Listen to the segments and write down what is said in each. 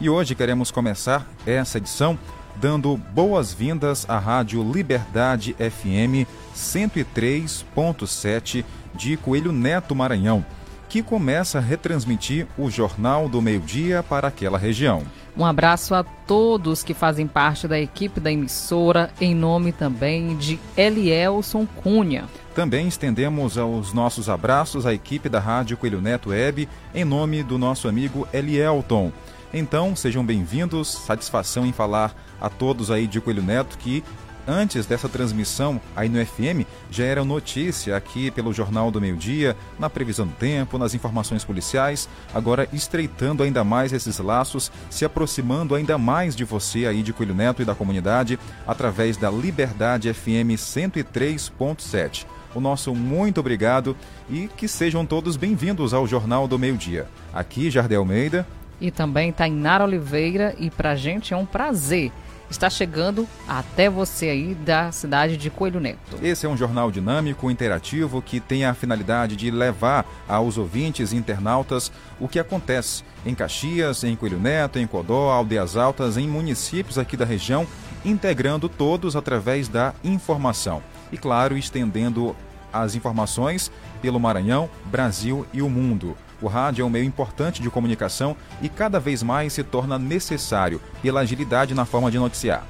E hoje queremos começar essa edição dando boas-vindas à Rádio Liberdade FM 103.7 de Coelho Neto Maranhão, que começa a retransmitir o Jornal do Meio-Dia para aquela região. Um abraço a todos que fazem parte da equipe da emissora, em nome também de Elielson Cunha. Também estendemos os nossos abraços à equipe da Rádio Coelho Neto Web, em nome do nosso amigo Elielton. Então, sejam bem-vindos, satisfação em falar a todos aí de Coelho Neto que antes dessa transmissão aí no FM, já era notícia aqui pelo Jornal do Meio Dia, na previsão do tempo, nas informações policiais, agora estreitando ainda mais esses laços, se aproximando ainda mais de você aí de Coelho Neto e da comunidade, através da Liberdade FM 103.7. O nosso muito obrigado e que sejam todos bem-vindos ao Jornal do Meio Dia. Aqui, Jardel Almeida. E também Tainara Oliveira, e pra gente é um prazer está chegando até você aí da cidade de Coelho Neto. Esse é um jornal dinâmico, interativo, que tem a finalidade de levar aos ouvintes e internautas o que acontece em Caxias, em Coelho Neto, em Codó, Aldeias Altas, em municípios aqui da região, integrando todos através da informação. E claro, estendendo as informações pelo Maranhão, Brasil e o mundo. O rádio é um meio importante de comunicação e cada vez mais se torna necessário pela agilidade na forma de noticiar.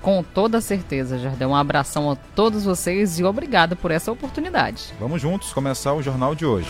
Com toda certeza, Jardel. Um abração a todos vocês e obrigado por essa oportunidade. Vamos juntos começar o jornal de hoje.